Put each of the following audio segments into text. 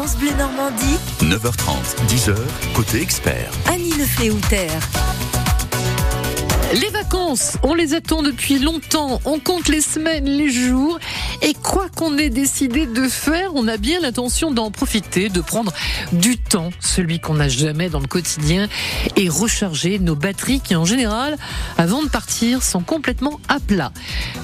France Bleu Normandie. 9h30, 10h, côté expert. Annie Lefléouter. Les vacances, on les attend depuis longtemps, on compte les semaines, les jours, et quoi qu'on ait décidé de faire, on a bien l'intention d'en profiter, de prendre du temps, celui qu'on n'a jamais dans le quotidien, et recharger nos batteries qui en général, avant de partir, sont complètement à plat.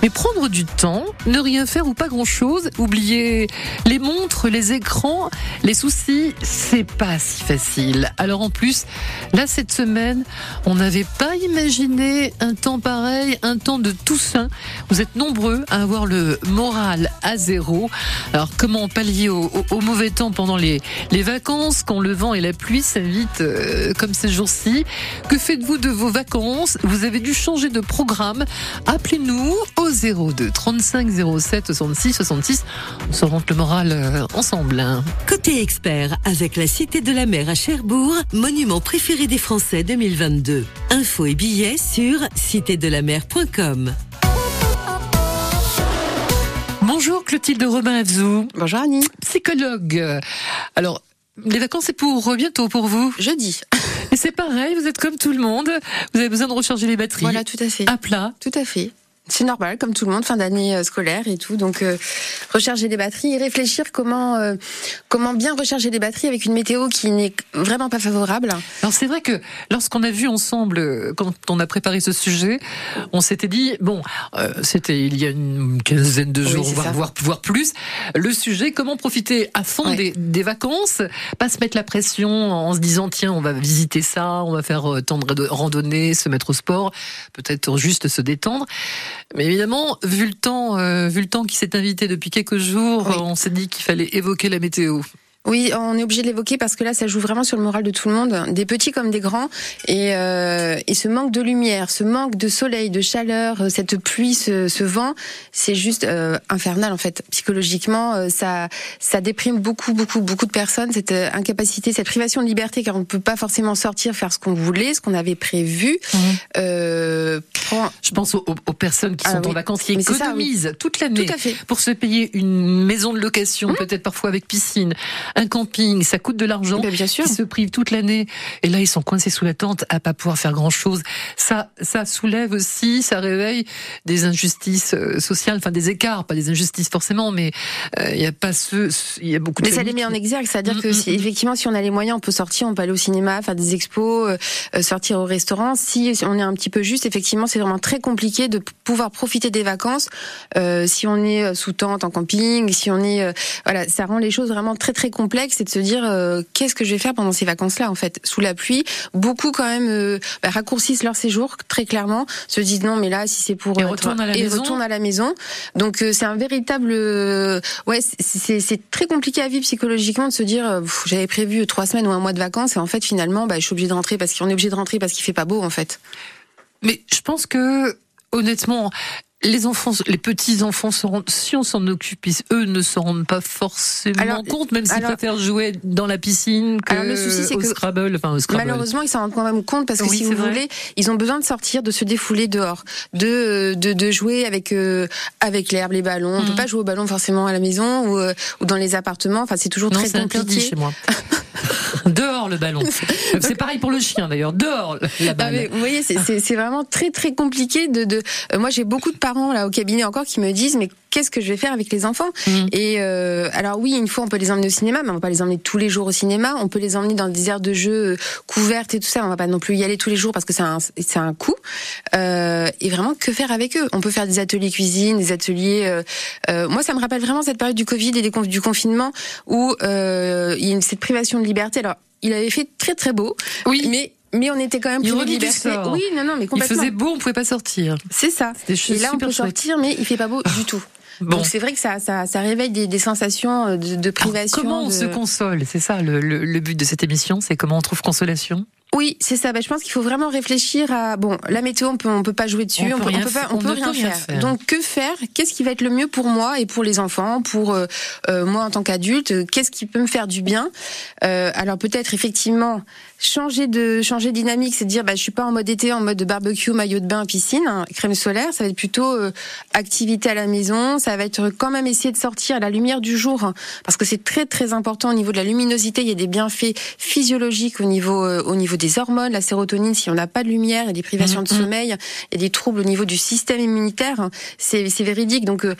Mais prendre du temps, ne rien faire ou pas grand-chose, oublier les montres, les écrans, les soucis, c'est pas si facile. Alors en plus, là cette semaine, on n'avait pas imaginé un temps pareil, un temps de Toussaint. Vous êtes nombreux à avoir le moral à zéro. Alors comment pallier au, mauvais temps pendant les, les vacances, quand le vent et la pluie s'invitent euh, comme ces jours-ci? Que faites-vous de vos vacances? Vous avez dû changer de programme. Appelez-nous au 02 35 07 66 66. On se rentre le moral euh, ensemble. Hein. Côté expert, avec la Cité de la Mer à Cherbourg, monument préféré des Français 2022. Infos et billets sur citédelamer.com. Bonjour Clotilde Robin Afzou. Bonjour Annie. Psychologue. Alors, les vacances, c'est pour bientôt pour vous Jeudi. Et c'est pareil, vous êtes comme tout le monde. Vous avez besoin de recharger les batteries. Voilà, tout à fait. À plat. Tout à fait. C'est normal, comme tout le monde, fin d'année euh, scolaire et tout. Donc, euh, recharger les batteries et réfléchir comment euh, comment bien recharger les batteries avec une météo qui n'est vraiment pas favorable. Alors c'est vrai que lorsqu'on a vu ensemble, quand on a préparé ce sujet, on s'était dit bon, c'était il y a une quinzaine de jours, voire, voire, plus, le sujet comment profiter à fond des, des, vacances, pas se mettre la pression en se disant tiens on va visiter ça, on va faire tant de randonnées, se mettre au sport, peut-être juste se détendre. Mais évidemment, vu le temps, euh, vu le temps qui s'est invité depuis quelques jours, on s'est dit qu'il fallait évoquer la météo. Oui, on est obligé de l'évoquer parce que là, ça joue vraiment sur le moral de tout le monde, des petits comme des grands. Et, euh, et ce manque de lumière, ce manque de soleil, de chaleur, euh, cette pluie, ce, ce vent, c'est juste euh, infernal en fait. Psychologiquement, euh, ça, ça déprime beaucoup, beaucoup, beaucoup de personnes. Cette incapacité, cette privation de liberté, car on ne peut pas forcément sortir, faire ce qu'on voulait, ce qu'on avait prévu. Mmh. Euh, Je pense aux, aux, personnes qui ah sont en vacances, qui économisent toute l'année pour se payer une maison de location, mmh. peut-être parfois avec piscine un camping, ça coûte de l'argent. Bien sûr. Ils se privent toute l'année et là ils sont coincés sous la tente à pas pouvoir faire grand chose. Ça, ça soulève aussi, ça réveille des injustices euh, sociales, enfin des écarts, pas des injustices forcément, mais euh, il y a pas ce, il y a beaucoup. De mais ça les met en exergue, c'est-à-dire mm, que mm, si, mm. effectivement, si on a les moyens, on peut sortir, on peut aller au cinéma, faire des expos, euh, sortir au restaurant. Si on est un petit peu juste, effectivement, c'est vraiment très compliqué de pouvoir profiter des vacances si on est sous tente en camping, si on est, voilà, ça rend les choses vraiment très très compliquées complexe, c'est de se dire euh, qu'est-ce que je vais faire pendant ces vacances-là en fait, sous la pluie. Beaucoup quand même euh, bah, raccourcissent leur séjour très clairement, se disent non mais là si c'est pour et retourne à la maison. retourne à la maison. Donc euh, c'est un véritable ouais c'est très compliqué à vivre psychologiquement de se dire j'avais prévu trois semaines ou un mois de vacances et en fait finalement bah, je suis obligée de rentrer parce qu'on est obligé de rentrer parce qu'il fait pas beau en fait. Mais je pense que honnêtement, les enfants, les petits enfants se rendent, si on s'en occupe, eux ne se rendent pas forcément compte, même s'ils préfèrent jouer dans la piscine que le souci, c'est que Scrabble, enfin, Scrabble. Malheureusement, ils s'en rendent quand même compte parce que si vous voulez, ils ont besoin de sortir, de se défouler dehors, de de, de jouer avec euh, avec l'herbe, les ballons. On peut mm. pas jouer au ballon forcément à la maison ou, euh, ou dans les appartements. Enfin, c'est toujours très compliqué. chez moi. Dehors le ballon. C'est pareil pour le chien d'ailleurs. Dehors la balle. vous voyez, c'est vraiment très très compliqué de. de... Euh, moi, j'ai beaucoup de parents là au cabinet encore qui me disent mais qu'est-ce que je vais faire avec les enfants mmh. Et euh, alors oui, une fois on peut les emmener au cinéma, mais on va pas les emmener tous les jours au cinéma. On peut les emmener dans des aires de jeux euh, couvertes et tout ça. On va pas non plus y aller tous les jours parce que c'est un c'est un coût. Euh, et vraiment que faire avec eux? On peut faire des ateliers cuisine, des ateliers. Euh, euh moi, ça me rappelle vraiment cette période du Covid et des, du confinement où euh, il y a une, cette privation de liberté. Alors il avait fait très très beau. Oui. Mais mais on était quand même plus liberté. Oui, non, non, mais complètement. Il faisait beau, on pouvait pas sortir. C'est ça. Et là, on peut sortir, mais il fait pas beau du tout. Bon. Donc c'est vrai que ça, ça, ça réveille des, des, sensations de, de privation. comment on se console? C'est ça le, le, le, but de cette émission, c'est comment on trouve consolation? Oui, c'est ça. Bah, je pense qu'il faut vraiment réfléchir à bon, la météo, on peut on peut pas jouer dessus, on, peut, rien peut pas, faire, on on peut ne rien, peut rien faire. faire. Donc que faire? Qu'est-ce qui va être le mieux pour moi et pour les enfants, pour euh, euh, moi en tant qu'adulte? Qu'est-ce qui peut me faire du bien? Euh, Alors peut-être effectivement changer de changer de dynamique, c'est de dire bah je suis pas en mode été, en mode barbecue, maillot de bain, piscine, hein, crème solaire. Ça va être plutôt euh, activité à la maison. Ça va être quand même essayer de sortir à la lumière du jour hein, parce que c'est très très important au niveau de la luminosité. Il y a des bienfaits physiologiques au niveau au niveau des hormones, la sérotonine. Si on n'a pas de lumière, il y a des privations de Mhm. sommeil, il y a des troubles au niveau du système immunitaire. C'est c'est véridique. Donc euh,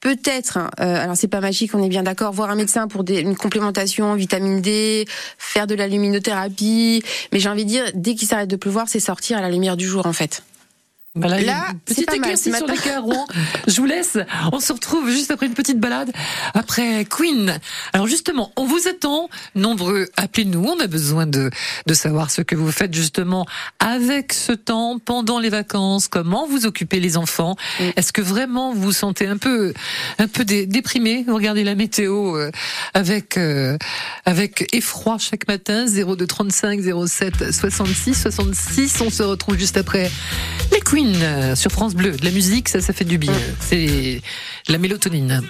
Peut-être, euh, alors c'est pas magique, on est bien d'accord, voir un médecin pour des, une complémentation, vitamine D, faire de la luminothérapie, mais j'ai envie de dire, dès qu'il s'arrête de pleuvoir, c'est sortir à la lumière du jour en fait. Bah là, petite éclaircie sur les carreaux. Je vous laisse. On se retrouve juste après une petite balade. Après Queen. Alors justement, on vous attend. Nombreux, appelez-nous. On a besoin de, de savoir ce que vous faites justement avec ce temps pendant les vacances. Comment vous occupez les enfants? Est-ce que vraiment vous vous sentez un peu, un peu dé- déprimé? Vous regardez la météo euh, avec, euh, avec effroi chaque matin. 02 35 07 66 66. On se retrouve juste après les Queen euh, sur France Bleu, de la musique, ça, ça fait du bien. C'est la mélatonine.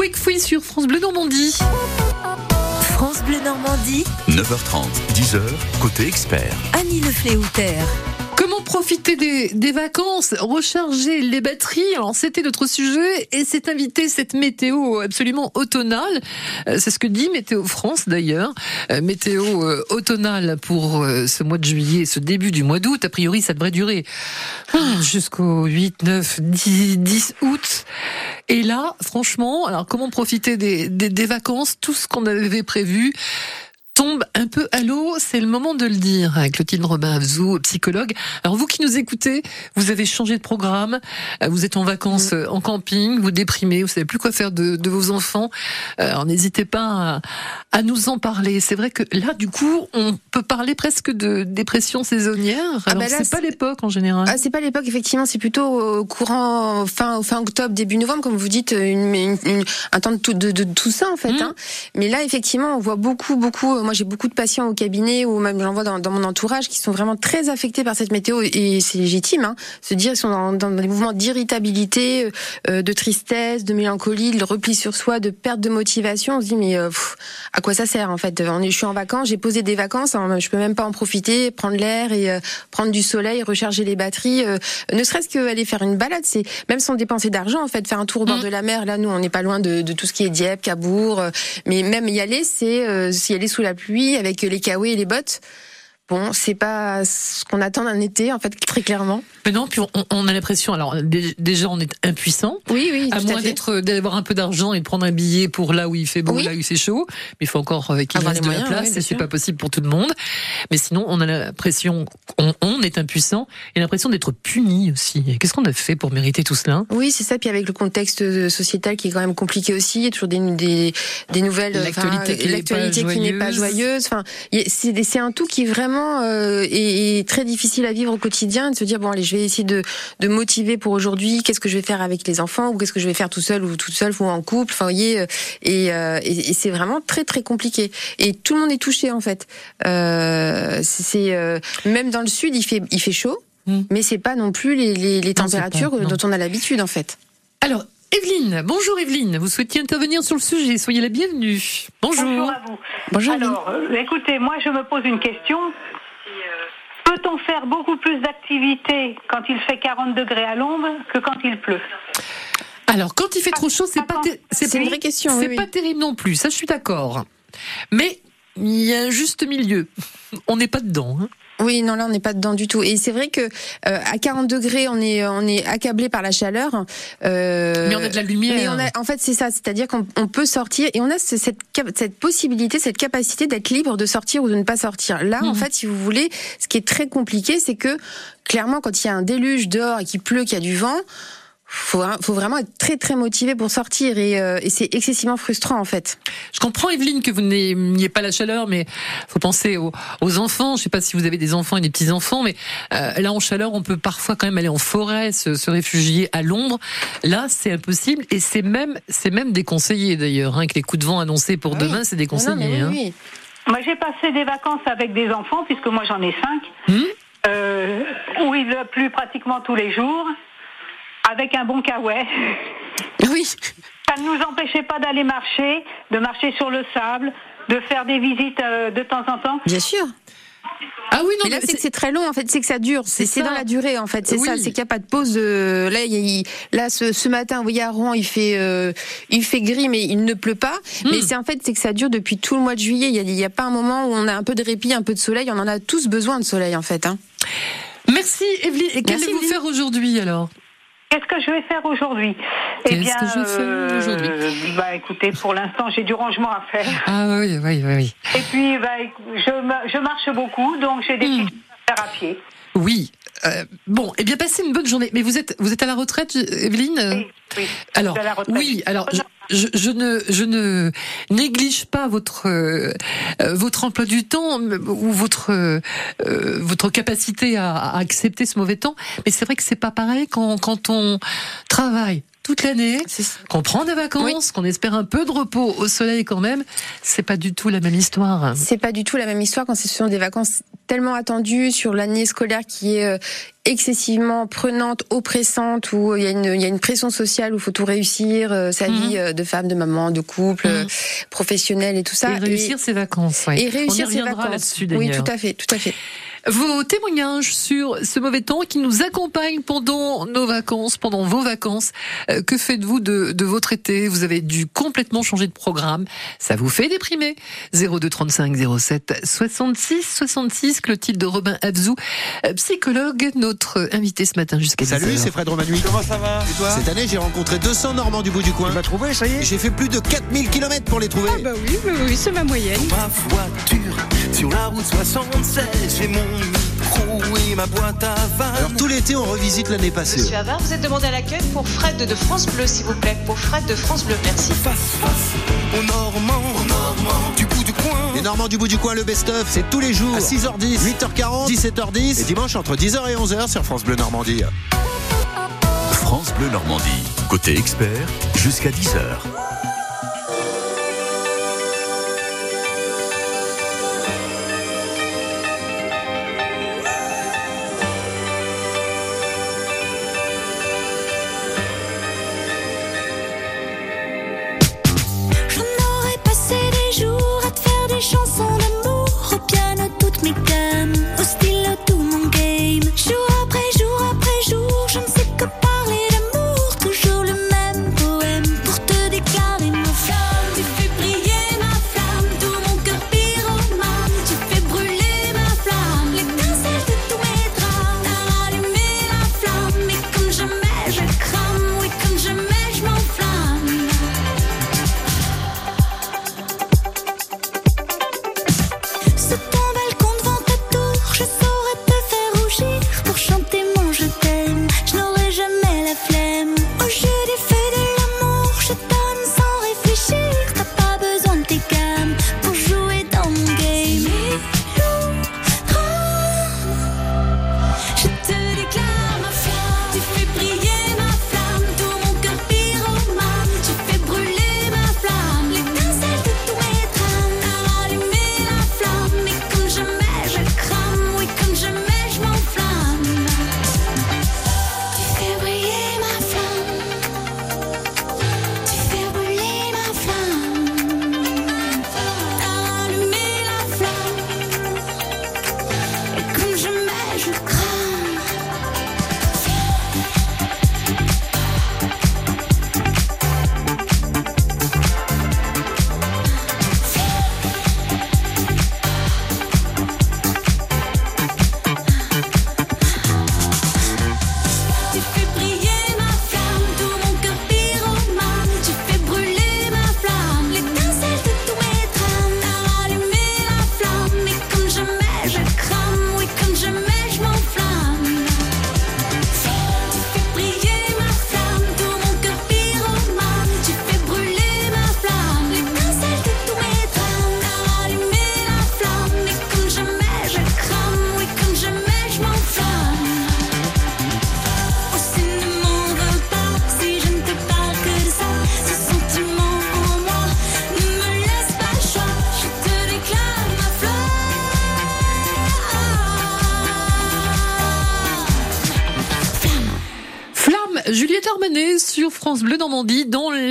Break free sur France Bleu Normandie. France Bleu Normandie, 9h30, 10h, côté expert. Annie Lefléouter. Profiter des, des vacances, recharger les batteries Alors c'était notre sujet et c'est invité cette météo absolument automnale. Euh, C'est ce que dit Météo France d'ailleurs. Euh, météo euh, automnale pour euh, ce mois de juillet, ce début du mois d'août. A priori ça devrait durer hum, jusqu'au 8, 9, 10, 10 août. Et là, franchement, alors comment profiter des, des vacances? Tout ce qu'on avait prévu tombe un peu à l'eau, c'est le moment de le dire, Clotilde Robin Avzou, psychologue. Alors vous qui nous écoutez, vous avez changé de programme, euh, vous êtes en vacances euh, en camping, vous déprimez, vous savez plus quoi faire de, de vos enfants. Euh, Alors n'hésitez pas à, à nous en parler. C'est vrai que là, du coup, on peut parler presque de dépression saisonnière. Ah Alors bah là, c'est pas l'époque en général. Ah, c'est pas l'époque, effectivement, c'est plutôt courant fin, fin octobre, début novembre, comme vous dites, une, une- une- un temps de tout, de, de tout ça, en fait. Mhm. Hein. Mais là, effectivement, on voit beaucoup, beaucoup. Moi, j'ai beaucoup de patients au cabinet ou même j'en vois dans, dans mon entourage qui sont vraiment très affectés par cette météo et c'est légitime. Hein. Se dire, ils sont dans, dans des mouvements d'irritabilité, euh, de tristesse, de mélancolie, de repli sur soi, de perte de motivation. On se dit, mais euh, pff, à quoi ça sert, en fait? On est, Je suis en vacances, j'ai posé des vacances, hein, je peux même pas en profiter, prendre l'air et euh, prendre du soleil, recharger les batteries. euh, ne serait-ce qu'aller faire une balade, c'est même sans dépenser d'argent en fait, faire un tour au bord Mm. de la mer. Là, nous, on n'est pas loin de, de tout ce qui est Dieppe, Cabourg, mais même y aller, c'est euh, y aller sous la pluie avec les kawaii et les bottes. Bon, c'est pas ce qu'on attend d'un été en fait, très clairement. Mais non, puis on, on a l'impression, alors dé- déjà on est impuissant, Oui, oui, à moins d'être d'avoir un peu d'argent et de prendre un billet pour là où il fait beau, Oui. là où fait chaud. Mais il faut encore euh, qu'il reste les de la moyens, place oui, et c'est pas possible pour tout le monde. Mais sinon, on a l'impression qu'on on est impuissant et l'impression d'être puni aussi. Qu'est-ce qu'on a fait pour mériter tout cela? Oui, c'est ça. Puis avec le contexte euh, sociétal qui est quand même compliqué aussi, il y a toujours des, des, des nouvelles. L'actualité enfin, qui n'est pas joyeuse. Enfin, y c'est c'est un tout qui vraiment euh, est, est très difficile à vivre au quotidien. De se dire bon, allez, je vais essayer de, de motiver pour aujourd'hui. Qu'est-ce que je vais faire avec les enfants ou qu'est-ce que je vais faire tout seul ou toute seule ou en couple. Enfin, vous voyez, euh, et, euh, et, et c'est vraiment très très compliqué. Et tout le monde est touché en fait. Euh, c'est même dans le sud, il fait il fait chaud. Mm. Mais c'est pas non plus les, les, températures pas- dont on a l'habitude en fait. Alors, Evelyne, bonjour Evelyne, vous souhaitiez intervenir sur le sujet, soyez la bienvenue. Bonjour. Bonjour à vous. Bonjour. Alors, euh, écoutez, moi je me pose une question. Peut-on faire beaucoup plus d'activités quand il fait 40 degrés à l'ombre que quand il pleut? Alors, quand il fait trop chaud, c'est pas, C'est une vraie question. c'est oui, pas oui. terrible non plus, ça je suis d'accord. Mais il y a un juste milieu. On n'est pas dedans. hein. Oui, non, là, on n'est pas dedans du tout. Et c'est vrai que euh, à 40 degrés, on est on est accablé par la chaleur. Euh, Mais on a de la lumière. mais on a, en fait, c'est ça, c'est-à-dire qu'on on peut sortir et on a ce- cette cette possibilité, cette capacité d'être libre de sortir ou de ne pas sortir. Là, en Mhm. fait, si vous voulez, ce qui est très compliqué, c'est que clairement, quand il y a un déluge dehors et qu'il pleut, qu'il y a du vent. Faut, faut vraiment être très très motivé pour sortir et, euh, et c'est excessivement frustrant en fait. Je comprends, Evelyne, que vous n'aimiez pas la chaleur, mais faut penser aux, aux enfants. Je sais pas si vous avez des enfants et des petits-enfants, mais euh, là, en chaleur, on peut parfois quand même aller en forêt, se, se réfugier à l'ombre. Là, c'est impossible et c'est même, c'est même déconseillé d'ailleurs, hein, que les coups de vent annoncés pour oui. demain, c'est déconseillé. non, mais oui, hein. oui. Moi j'ai passé des vacances avec des enfants, puisque moi j'en ai cinq, Hmm euh, où il pleut pratiquement tous les jours, avec un bon kawaii. Oui. Ça ne nous empêchait pas d'aller marcher, de marcher sur le sable, de faire des visites euh, de temps en temps. Bien sûr. Ah oui, non, Mais là, c'est que c'est très long, en fait, c'est que ça dure, c'est dans la durée, en fait, c'est Oui. ça, c'est qu'il n'y a pas de pause. euh, là, il là, ce, ce matin, vous voyez, à Rouen, il fait, euh, il fait gris, mais il ne pleut pas. Hmm. Mais c'est en fait, c'est que ça dure depuis tout le mois de juillet. Il y a, pas un moment où on a un peu de répit, un peu de soleil. On en a tous besoin de soleil, en fait. Hein. Merci, Evelyne. Et qu'allez-vous faire aujourd'hui alors? Qu'est-ce que je vais faire aujourd'hui? Eh Qu'est-ce bien, que je faire aujourd'hui? euh, bah écoutez, pour l'instant, j'ai du rangement à faire. Ah oui, oui, oui, oui. Et puis, bah, je, je marche beaucoup, donc j'ai des petites choses à faire à pied. Oui. Euh, bon, eh bien, passez une bonne journée. Mais vous êtes, vous êtes à la retraite, Evelyne? Euh, Oui, oui. Alors, de la retraite. oui, alors je, je, ne, néglige pas votre euh, euh, emploi du temps ou votre euh, euh, votre capacité à, accepter ce mauvais temps, mais c'est vrai que c'est pas pareil quand on travaille toute l'année, qu'on prend des vacances, qu'on espère un peu de repos au soleil quand même, c'est pas du tout la même histoire. C'est pas du tout la même histoire quand ce sont des vacances tellement attendues sur l'année scolaire qui est euh, excessivement prenante, oppressante, où il y a une, il y a une pression sociale où il faut tout réussir, euh, sa Mhm. vie euh, de femme, de maman, de couple, Mhm. euh, professionnelle et tout ça. et réussir ses vacances. ouais. et réussir On y ses vacances. Oui, tout à fait, tout à fait. Vos témoignages sur ce mauvais temps qui nous accompagne pendant nos vacances, pendant vos vacances. Euh, que faites-vous de, de votre été? Vous avez dû complètement changer de programme. Ça vous fait déprimer 02 35 07 66 66. Clotilde Robin Abzou, euh, psychologue, notre invité ce matin jusqu'à 10 Salut, c'est Fred Romanui. Comment ça va? Et toi? Cette année, j'ai rencontré 200 Normands du bout du coin. Tu m'as trouvé, ça y est? J'ai fait plus de 4000 km pour les trouver. Bah oui, oui, oui, c'est ma moyenne. Ma voiture, Sur la route 76, j'ai mon micro et ma boîte à vannes. Alors tout l'été, on revisite l'année passée. Monsieur Havard, vous êtes demandé à l'accueil pour Fred de France Bleu, s'il vous plaît. Pour Fred de France Bleu, merci. Face, face, aux Normands, aux Normands, du bout du coin. Les Normands du bout du coin, le best-of, c'est tous les jours à 6h10, 8h40, 17h10 et dimanche entre 10h et 11h sur France Bleu Normandie. France Bleu Normandie. Côté expert, jusqu'à 10h.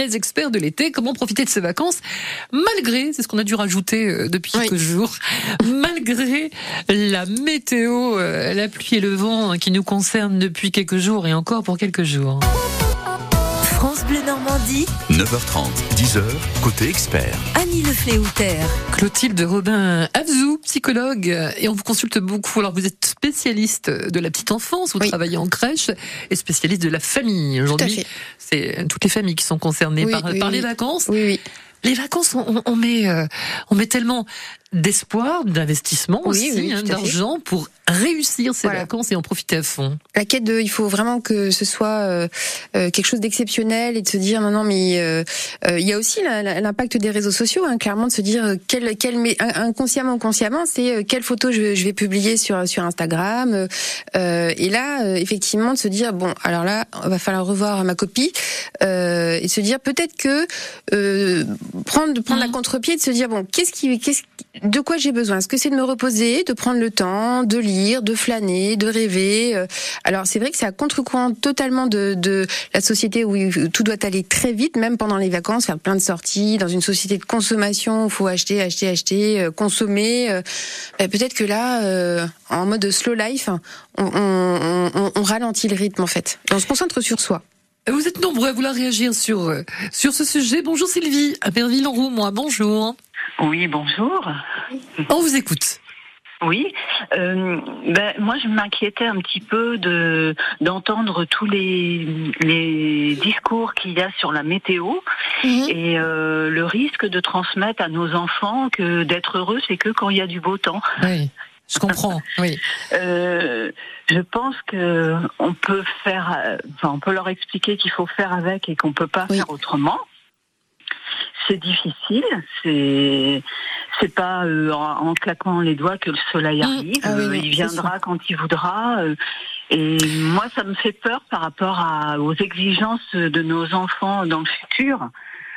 Les Experts de l'été. Comment profiter de ses vacances malgré, c'est ce qu'on a dû rajouter euh, depuis quelques jours, malgré la météo, euh, la pluie et le vent hein, qui nous concernent depuis quelques jours et encore pour quelques jours. France Bleu Normandie, 9h30, 10h, côté expert. Annie Le Fléouter. Clotilde Robin Avzou, psychologue, et on vous consulte beaucoup. Alors vous êtes spécialiste de la petite enfance, vous travaillez en crèche et spécialiste de la famille. Aujourd'hui, fait. c'est toutes les familles qui sont concernées Oui, par, oui, par oui. les vacances. Oui, oui. Les vacances, on, on met, euh, on met tellement d'espoir, d'investissement Oui, aussi, oui, hein, d'argent pour réussir ces Voilà. vacances et en profiter à fond. La quête de, il faut vraiment que ce soit euh, euh, quelque chose d'exceptionnel et de se dire non non mais euh, euh, il y a aussi l'impact des réseaux sociaux, hein, clairement de se dire euh, quel, quel mais in- inconsciemment ou consciemment c'est euh, quelle photo je, je vais publier sur sur Instagram et là euh, effectivement de se dire bon alors là va falloir revoir ma copie euh, et se dire peut-être que prendre prendre la contre-pied de se dire bon qu'est-ce qui qu'est-ce de quoi j'ai besoin? Est-ce que c'est de me reposer, de prendre le temps, de lire, de flâner, de rêver? Euh, Alors c'est vrai que c'est à contre-courant totalement de, de la société où tout doit aller très vite, même pendant les vacances, faire plein de sorties, dans une société de consommation où il faut acheter, acheter, acheter, euh, consommer. euh, ben, Peut-être que là, euh, en mode slow life, on, on, on- on ralentit le rythme en fait. Et on se concentre sur soi. Vous êtes nombreux à vouloir réagir sur, euh, sur ce sujet. Bonjour Sylvie, à Berville en moi. Bonjour. Oui, bonjour. On vous écoute. Oui, euh, ben, moi je m'inquiétais un petit peu de d'entendre tous les les discours qu'il y a sur la météo et euh, le risque de transmettre à nos enfants que d'être heureux c'est que quand il y a du beau temps. Oui, je comprends. Oui. Euh, je pense que on peut faire, enfin on peut leur expliquer qu'il faut faire avec et qu'on peut pas faire autrement. C'est difficile, c'est c'est pas euh, en, en claquant les doigts que le soleil arrive. Ah oui, Euh, il viendra quand il voudra. euh, et moi, ça me fait peur par rapport à, aux exigences de nos enfants dans le futur.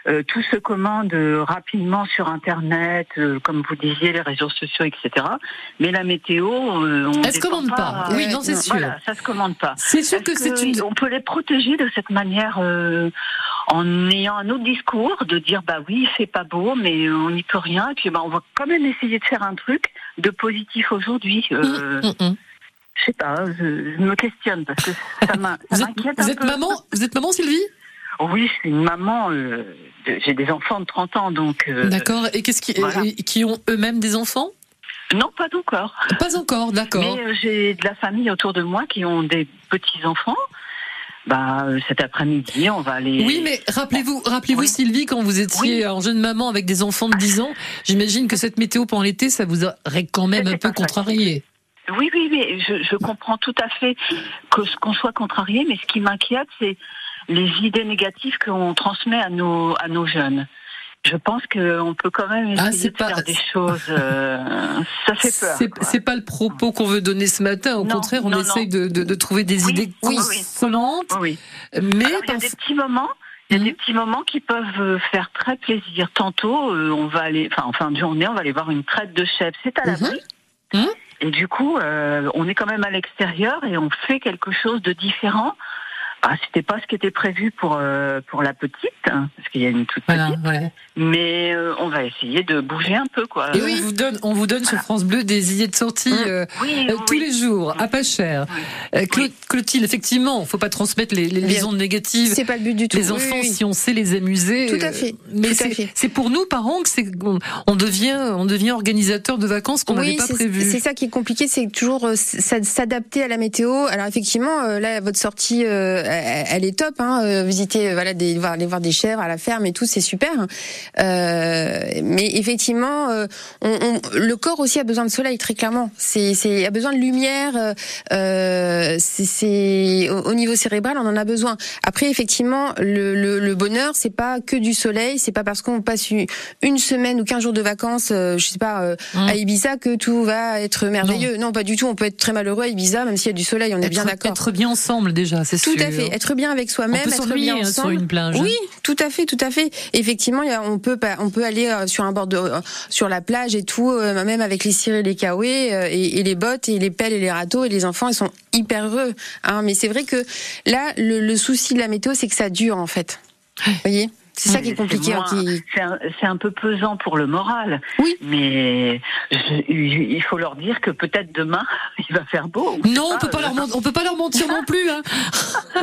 Euh, tout se commande euh, rapidement sur Internet, euh, comme vous disiez, les réseaux sociaux, etc. Mais la météo, euh, on Elle se commande pas. Oui, non, c'est sûr. Voilà, ça se commande pas. C'est sûr que c'est une- On peut les protéger de cette manière euh, en ayant un autre discours, de dire bah oui, c'est pas beau, mais on n'y peut rien. Et puis bah, on va quand même essayer de faire un truc de positif aujourd'hui. Euh, Hum, Je sais pas, je, je me questionne parce que ça m'in- ça Vous êtes, m'inquiète vous êtes maman Vous êtes maman, Sylvie? Oui, je suis une maman. euh, de- J'ai des enfants de 30 ans, donc. euh, D'accord. Et qu'est-ce qui, voilà. et- qui ont eux-mêmes des enfants? Non, pas encore. Pas encore, d'accord. Mais euh, j'ai de la famille autour de moi qui ont des petits enfants. Bah, euh, cet après-midi, on va aller. Oui, mais rappelez-vous, rappelez-vous Sylvie, quand vous étiez en jeune maman avec des enfants de 10 ans, j'imagine que cette météo pendant l'été, ça vous aurait quand même un peu contrarié. Oui, oui, mais je, je comprends tout à fait que qu'on soit contrarié, mais ce qui m'inquiète, c'est les idées négatives qu'on transmet à nos à nos jeunes. Je pense qu'on peut quand même Ah, essayer de pas- faire des choses. euh, ça fait peur. C'est pas le propos qu'on veut donner ce matin. Au Non, contraire, on non, essaye non. de, de, de trouver des idées oui, consonantes. Oui. Mais Alors, il y a des petits moments. Il y a des petits moments qui peuvent euh, faire très plaisir. Tantôt, euh, on va aller, enfin en fin de journée, on va aller voir une traite de chèvres. C'est à l'abri. Et du coup, euh, on est quand même à l'extérieur et on fait quelque chose de différent. Ah, c'était pas ce qui était prévu pour euh, pour la petite, hein, parce qu'il y a une toute Voilà, petite. ouais. Mais euh, on va essayer de bouger un peu, quoi. Et on vous donne, on vous donne sur France Bleu des idées de sortie euh, Oui, euh, oui, tous les jours, à pas cher. Euh, Clo- Clotilde, effectivement, faut pas transmettre les, les, les ondes négatives. C'est pas le but du tout. Les Oui, enfants, oui, oui. si on sait les amuser. Tout à euh, fait, Mais tout à c'est fait. c'est pour nous, parents, que c'est on, on devient, on devient organisateur de vacances qu'on n'avait Oui, pas c'est- prévu. C'est ça qui est compliqué, c'est toujours euh, s'adapter à la météo. Alors effectivement, euh, là, votre sortie, euh, elle est top. Hein, euh, visiter, euh, voilà, des, voir, aller voir des chèvres à la ferme et tout, c'est super. Euh, mais effectivement, euh, on, on- le corps aussi a besoin de soleil, très clairement. C'est, c'est, a besoin de lumière. euh, c'est, c'est au, au niveau cérébral, on en a besoin. Après, effectivement, le, le, le bonheur, c'est pas que du soleil. C'est pas parce qu'on passe une, une semaine ou 15 jours de vacances, euh, je sais pas, euh, à Ibiza que tout va être merveilleux. Non. pas du tout. On peut être très malheureux à Ibiza, même s'il y a du soleil. On est être, bien d'accord. Être bien ensemble déjà, c'est sûr. Tout à fait. Être bien avec soi-même, être bien hein, ensemble. sur une plage. Oui, tout à fait, tout à fait. Effectivement, on peut pas- on peut aller euh, sur un bord de euh, sur la plage et tout, euh, même avec les cirés, les kawaii et, et les bottes et les pelles et les râteaux et les enfants, ils sont hyper heureux. Hein. Mais c'est vrai que là, le, le souci de la météo, c'est que ça dure en fait. Vous voyez, c'est ça qui est compliqué. hein, moins- qui- C'est un, c'est un peu pesant pour le moral. Oui. Mais je- il faut leur dire que peut-être demain il va faire beau. Non, on peut pas leur mentir, on peut pas leur mentir non plus. Hein.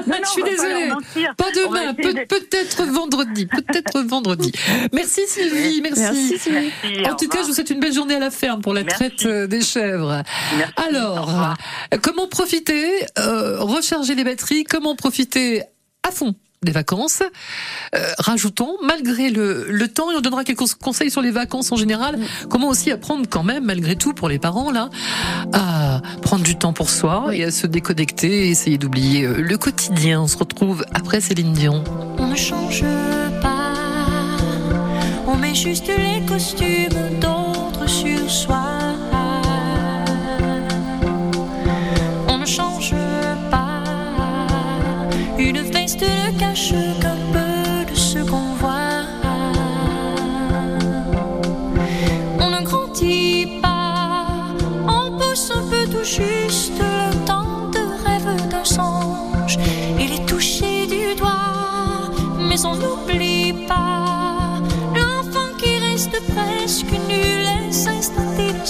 non, Je suis pas désolée. Pas demain, de- peut-être vendredi, peut-être vendredi. Merci Sylvie, merci. Merci, Sylvie. Merci, En tout cas, je vous souhaite une belle journée à la ferme pour la Merci. traite euh, des chèvres. Merci, Alors, euh, comment profiter, euh, recharger les batteries, comment profiter à fond? Des vacances. Euh, rajoutons, malgré le, le temps, et on donnera quelques conseils sur les vacances en général, comment aussi apprendre quand même, malgré tout, pour les parents, là, à prendre du temps pour soi et à se déconnecter et essayer d'oublier euh, le quotidien. On se retrouve après Céline Dion. On ne change pas, on met juste les costumes d'autres sur soi. Ne cache qu'un peu de ce qu'on voit. On ne grandit pas, on pousse un peu tout juste le temps de rêve d'un songe. Il est touché du doigt, mais on n'oublie pas l'enfant qui reste presque nul et s'installe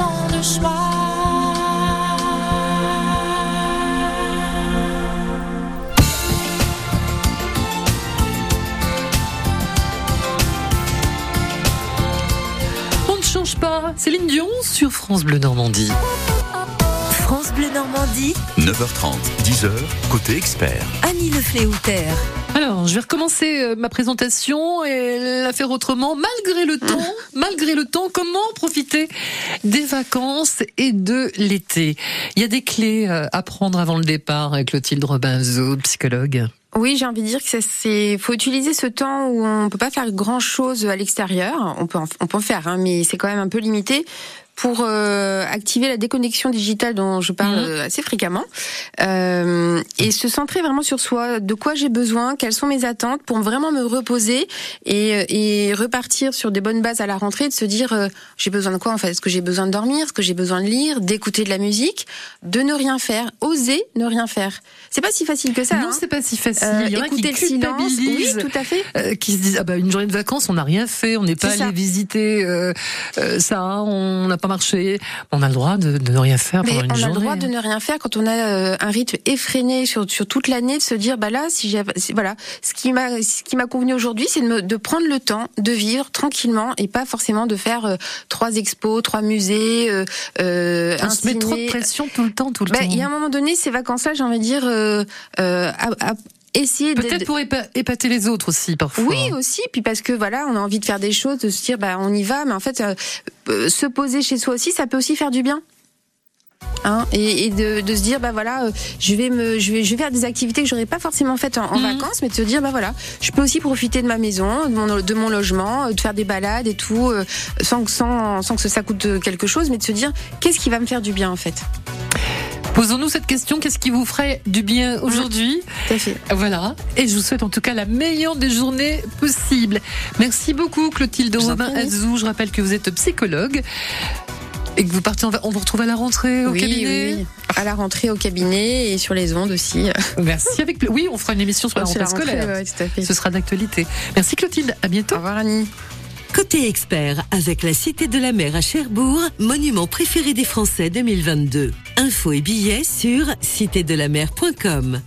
tant de choix. On ne change pas, Céline Dion sur France Bleu Normandie. France Bleu Normandie. 9h30, 10h, côté expert. Annie Le alors, je vais recommencer euh, ma présentation et la faire autrement, malgré le temps. malgré le temps, comment profiter des vacances et de l'été? Il y a des clés euh, à prendre avant le départ avec Clotilde Robinzo, psychologue. Oui, j'ai envie de dire que c'est faut utiliser ce temps où on peut pas faire grand chose à l'extérieur. On peut en- on peut en faire, hein, mais c'est quand même un peu limité pour euh, activer la déconnexion digitale dont je parle Mhm. euh, assez fréquemment euh, et se centrer vraiment sur soi. De quoi j'ai besoin Quelles sont mes attentes pour vraiment me reposer et, euh, et repartir sur des bonnes bases à la rentrée, de se dire euh, j'ai besoin de quoi en fait? Est-ce que j'ai besoin de dormir? Est-ce que j'ai besoin de lire? D'écouter de la musique? De ne rien faire? Oser ne rien faire? C'est pas si facile que ça. non, hein. c'est pas si facile. Euh, Il y en a qui écouter le silence, oui, tout à fait. euh, qui se disent ah bah une journée de vacances on n'a rien fait on n'est pas allé visiter ça on n'a pas marché on a le droit de, de ne rien faire Mais pendant une on a journée le droit de ne rien faire quand on a euh, un rythme effréné sur, sur toute l'année, de se dire bah là, si j'ai voilà, ce qui m'a ce qui m'a convenu aujourd'hui, c'est de, me- de prendre le temps de vivre tranquillement et pas forcément de faire euh, trois expos, trois musées. Euh, euh, on un se met trop de pression tout le temps tout le Bah, temps. Il y a un moment donné, ces vacances-là, j'ai envie de dire, à- à essayer peut-être de- pour épa- épater les autres aussi parfois oui aussi, puis parce que voilà, on a envie de faire des choses, de se dire bah on y va, mais en fait euh, euh, se poser chez soi aussi, ça peut aussi faire du bien. Hein, et, et de, de se dire bah voilà euh, je vais me je vais je vais faire des activités que j'aurais pas forcément faites en, en Mhm. vacances mais de se dire bah voilà je peux aussi profiter de ma maison de mon, de mon logement de faire des balades et tout euh, sans que sans sans que ça coûte quelque chose mais de se dire qu'est-ce qui va me faire du bien en fait? Posons-nous cette question qu'est-ce qui vous ferait du bien aujourd'hui Tout à fait. voilà et je vous souhaite en tout cas la meilleure des journées possibles merci beaucoup Clotilde Robin. Azou je rappelle que vous êtes psychologue et que vous partez va- on vous retrouve à la rentrée au oui, cabinet oui, à la rentrée au cabinet et sur les ondes aussi Merci avec oui on fera une émission sur la rentrée scolaire ouais, tout à fait. Ce sera d'actualité. Merci Clotilde, à bientôt. au revoir Annie Côté expert, avec la Cité de la Mer à Cherbourg, monument préféré des Français 2022. Infos et billets sur citédelamer.com.